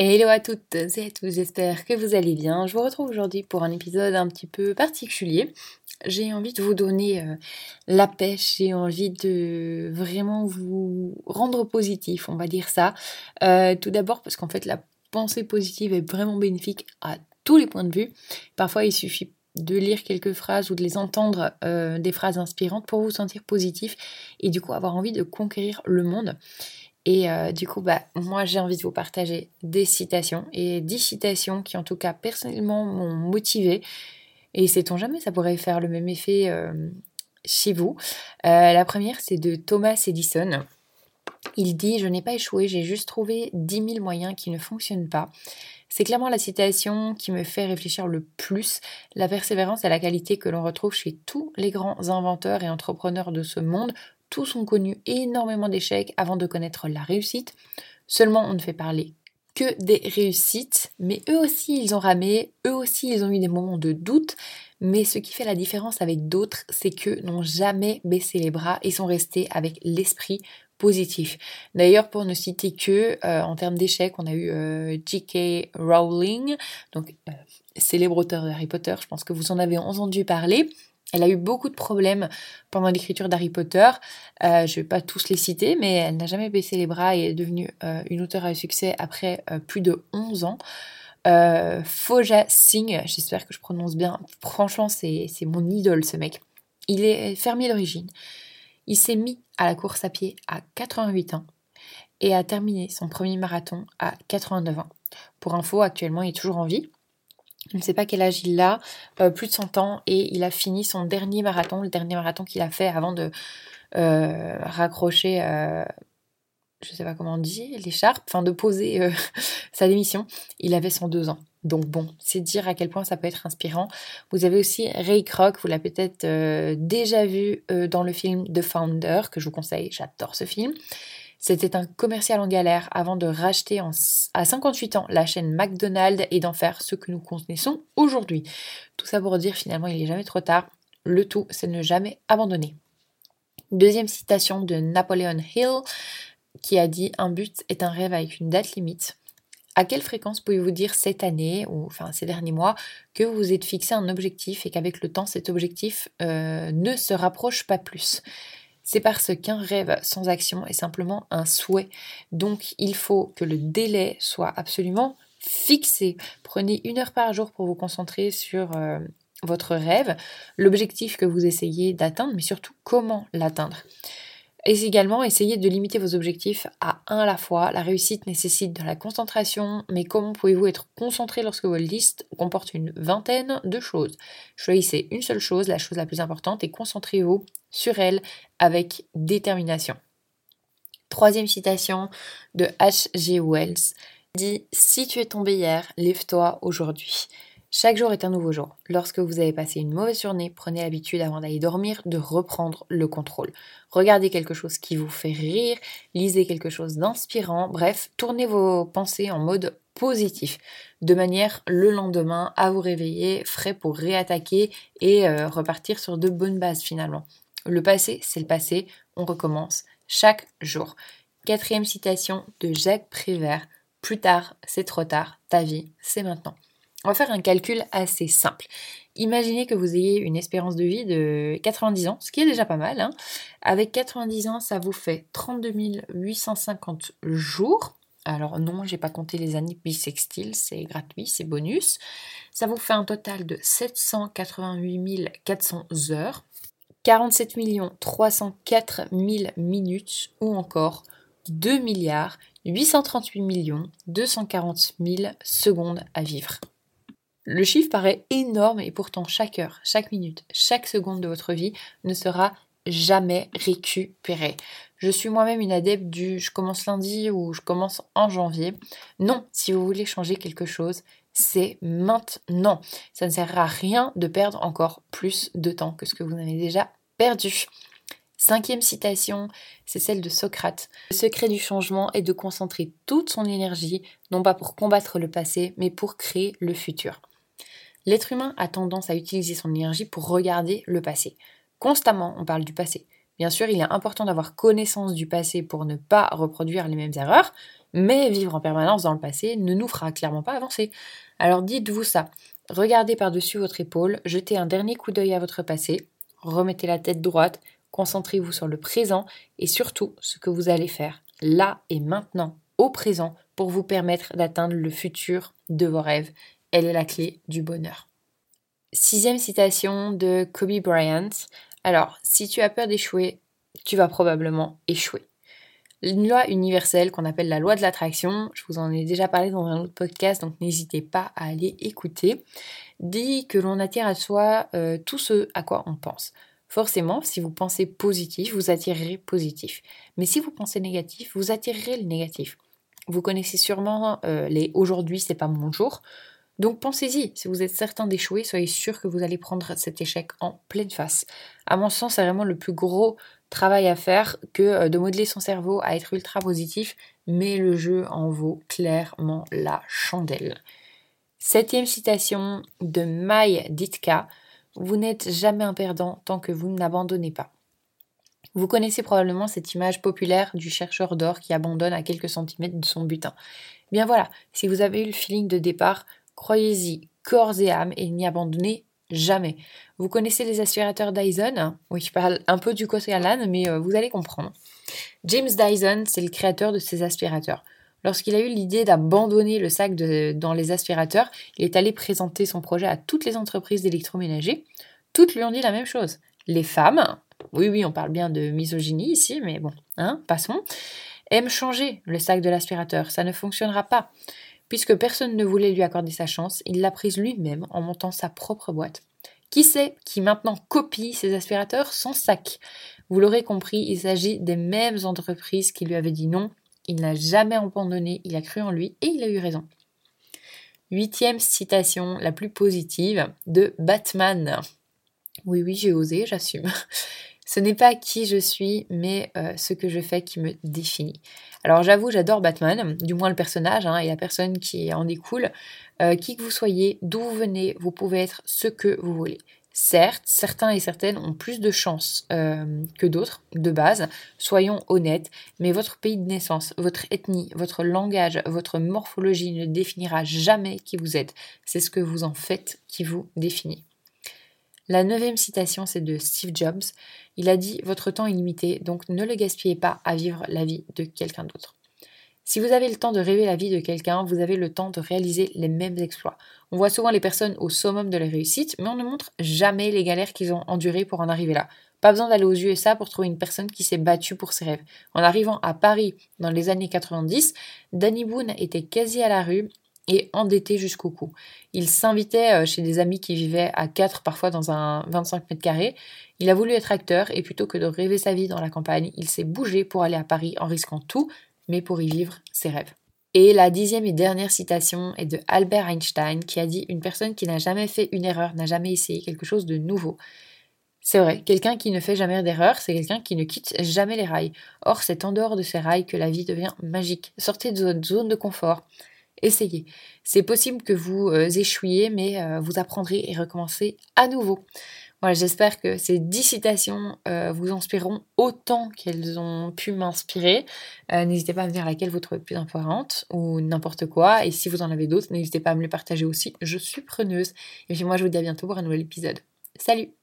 Hello à toutes et à tous, j'espère que vous allez bien. Je vous retrouve aujourd'hui pour un épisode un petit peu particulier. J'ai envie de vous donner euh, la pêche, j'ai envie de vraiment vous rendre positif, on va dire ça. Euh, tout d'abord parce qu'en fait la pensée positive est vraiment bénéfique à tous les points de vue. Parfois il suffit de lire quelques phrases ou de les entendre euh, des phrases inspirantes pour vous sentir positif et du coup avoir envie de conquérir le monde. Et euh, du coup, bah, moi, j'ai envie de vous partager des citations et 10 citations qui, en tout cas, personnellement, m'ont motivé. Et sait-on jamais, ça pourrait faire le même effet euh, chez vous. Euh, la première, c'est de Thomas Edison. Il dit Je n'ai pas échoué, j'ai juste trouvé 10 000 moyens qui ne fonctionnent pas. C'est clairement la citation qui me fait réfléchir le plus. La persévérance est la qualité que l'on retrouve chez tous les grands inventeurs et entrepreneurs de ce monde, tous ont connu énormément d'échecs avant de connaître la réussite. Seulement, on ne fait parler que des réussites, mais eux aussi, ils ont ramé, eux aussi, ils ont eu des moments de doute. Mais ce qui fait la différence avec d'autres, c'est qu'eux n'ont jamais baissé les bras et sont restés avec l'esprit positif. D'ailleurs, pour ne citer que, euh, en termes d'échecs, on a eu euh, J.K. Rowling, donc euh, célèbre auteur de Harry Potter, je pense que vous en avez entendu parler. Elle a eu beaucoup de problèmes pendant l'écriture d'Harry Potter. Euh, je ne vais pas tous les citer, mais elle n'a jamais baissé les bras et est devenue euh, une auteure à succès après euh, plus de 11 ans. Foja Singh, j'espère que je prononce bien. Franchement, c'est mon idole ce mec. Il est fermier d'origine. Il s'est mis à la course à pied à 88 ans et a terminé son premier marathon à 89 ans. Pour info, actuellement, il est toujours en vie. Je ne sais pas quel âge il a, euh, plus de 100 ans, et il a fini son dernier marathon, le dernier marathon qu'il a fait avant de euh, raccrocher, euh, je ne sais pas comment on dit, l'écharpe, enfin de poser sa démission. Il avait 102 ans. Donc bon, c'est dire à quel point ça peut être inspirant. Vous avez aussi Ray Kroc, vous l'avez peut-être déjà vu dans le film The Founder, que je vous conseille, j'adore ce film. C'était un commercial en galère avant de racheter à 58 ans la chaîne McDonald's et d'en faire ce que nous connaissons aujourd'hui. Tout ça pour dire finalement il n'est jamais trop tard. Le tout, c'est ne jamais abandonner. Deuxième citation de Napoleon Hill qui a dit Un but est un rêve avec une date limite. À quelle fréquence pouvez-vous dire cette année, ou enfin ces derniers mois, que vous vous êtes fixé un objectif et qu'avec le temps, cet objectif euh, ne se rapproche pas plus? C'est parce qu'un rêve sans action est simplement un souhait. Donc il faut que le délai soit absolument fixé. Prenez une heure par jour pour vous concentrer sur euh, votre rêve, l'objectif que vous essayez d'atteindre, mais surtout comment l'atteindre. Et également, essayez de limiter vos objectifs à un à la fois. La réussite nécessite de la concentration, mais comment pouvez-vous être concentré lorsque votre liste comporte une vingtaine de choses? Choisissez une seule chose, la chose la plus importante, et concentrez-vous sur elle avec détermination. Troisième citation de H.G. Wells dit Si tu es tombé hier, lève-toi aujourd'hui. Chaque jour est un nouveau jour. Lorsque vous avez passé une mauvaise journée, prenez l'habitude avant d'aller dormir de reprendre le contrôle. Regardez quelque chose qui vous fait rire, lisez quelque chose d'inspirant, bref, tournez vos pensées en mode positif, de manière le lendemain à vous réveiller frais pour réattaquer et euh, repartir sur de bonnes bases finalement. Le passé, c'est le passé, on recommence chaque jour. Quatrième citation de Jacques Prévert, plus tard, c'est trop tard, ta vie, c'est maintenant. On va faire un calcul assez simple. Imaginez que vous ayez une espérance de vie de 90 ans, ce qui est déjà pas mal. Hein. Avec 90 ans, ça vous fait 32 850 jours. Alors non, j'ai pas compté les années bissextiles, c'est gratuit, c'est bonus. Ça vous fait un total de 788 400 heures, 47 304 000 minutes ou encore 2 milliards 838 millions 240 000 secondes à vivre. Le chiffre paraît énorme et pourtant chaque heure, chaque minute, chaque seconde de votre vie ne sera jamais récupérée. Je suis moi-même une adepte du je commence lundi ou je commence en janvier. Non, si vous voulez changer quelque chose, c'est maintenant. Ça ne sert à rien de perdre encore plus de temps que ce que vous avez déjà perdu. Cinquième citation, c'est celle de Socrate. Le secret du changement est de concentrer toute son énergie, non pas pour combattre le passé, mais pour créer le futur. L'être humain a tendance à utiliser son énergie pour regarder le passé. Constamment, on parle du passé. Bien sûr, il est important d'avoir connaissance du passé pour ne pas reproduire les mêmes erreurs, mais vivre en permanence dans le passé ne nous fera clairement pas avancer. Alors dites-vous ça. Regardez par-dessus votre épaule, jetez un dernier coup d'œil à votre passé, remettez la tête droite, concentrez-vous sur le présent et surtout ce que vous allez faire là et maintenant, au présent, pour vous permettre d'atteindre le futur de vos rêves. Elle est la clé du bonheur. Sixième citation de Kobe Bryant. Alors, si tu as peur d'échouer, tu vas probablement échouer. Une loi universelle qu'on appelle la loi de l'attraction, je vous en ai déjà parlé dans un autre podcast, donc n'hésitez pas à aller écouter, dit que l'on attire à soi euh, tout ce à quoi on pense. Forcément, si vous pensez positif, vous attirerez positif. Mais si vous pensez négatif, vous attirerez le négatif. Vous connaissez sûrement euh, les aujourd'hui c'est pas mon jour. Donc pensez-y, si vous êtes certain d'échouer, soyez sûr que vous allez prendre cet échec en pleine face. À mon sens, c'est vraiment le plus gros travail à faire que euh, de modeler son cerveau à être ultra positif, mais le jeu en vaut clairement la chandelle. Septième citation de Mai Ditka, vous n'êtes jamais un perdant tant que vous n'abandonnez pas. Vous connaissez probablement cette image populaire du chercheur d'or qui abandonne à quelques centimètres de son butin. Bien voilà, si vous avez eu le feeling de départ, croyez-y corps et âme et n'y abandonnez Jamais. Vous connaissez les aspirateurs Dyson? Oui, je parle un peu du côté Alan, mais euh, vous allez comprendre. James Dyson, c'est le créateur de ces aspirateurs. Lorsqu'il a eu l'idée d'abandonner le sac dans les aspirateurs, il est allé présenter son projet à toutes les entreprises d'électroménager. Toutes lui ont dit la même chose. Les femmes, oui, oui, on parle bien de misogynie ici, mais bon, hein, passons, aiment changer le sac de l'aspirateur. Ça ne fonctionnera pas. Puisque personne ne voulait lui accorder sa chance, il l'a prise lui-même en montant sa propre boîte. Qui sait qui maintenant copie ses aspirateurs sans sac? Vous l'aurez compris, il s'agit des mêmes entreprises qui lui avaient dit non. Il n'a jamais abandonné, il a cru en lui et il a eu raison. Huitième citation, la plus positive, de Batman. Oui, oui, j'ai osé, j'assume. Ce n'est pas qui je suis, mais euh, ce que je fais qui me définit. Alors j'avoue, j'adore Batman, du moins le personnage hein, et la personne qui en découle. Euh, qui que vous soyez, d'où vous venez, vous pouvez être ce que vous voulez. Certes, certains et certaines ont plus de chance euh, que d'autres, de base, soyons honnêtes, mais votre pays de naissance, votre ethnie, votre langage, votre morphologie ne définira jamais qui vous êtes. C'est ce que vous en faites qui vous définit. La neuvième citation, c'est de Steve Jobs. Il a dit Votre temps est limité, donc ne le gaspillez pas à vivre la vie de quelqu'un d'autre. Si vous avez le temps de rêver la vie de quelqu'un, vous avez le temps de réaliser les mêmes exploits. On voit souvent les personnes au summum de la réussite, mais on ne montre jamais les galères qu'ils ont endurées pour en arriver là. Pas besoin d'aller aux USA pour trouver une personne qui s'est battue pour ses rêves. En arrivant à Paris dans les années 90, Danny Boone était quasi à la rue et endetté jusqu'au cou. Il s'invitait euh, chez des amis qui vivaient à 4 parfois dans un 25 mètres carrés. Il a voulu être acteur et plutôt que de rêver sa vie dans la campagne, il s'est bougé pour aller à Paris en risquant tout, mais pour y vivre ses rêves. Et la dixième et dernière citation est de Albert Einstein qui a dit Une personne qui n'a jamais fait une erreur n'a jamais essayé quelque chose de nouveau. C'est vrai, quelqu'un qui ne fait jamais d'erreur, c'est quelqu'un qui ne quitte jamais les rails. Or, c'est en dehors de ces rails que la vie devient magique. Sortez de votre zone de confort essayez. C'est possible que vous euh, échouiez, mais euh, vous apprendrez et recommencez à nouveau. Voilà, j'espère que ces dix citations euh, vous inspireront autant qu'elles ont pu m'inspirer. n'hésitez pas à me dire laquelle vous trouvez plus importante ou n'importe quoi. Et si vous en avez d'autres, n'hésitez pas à me les partager aussi. Je suis preneuse. Et puis moi, je vous dis à bientôt pour un nouvel épisode. Salut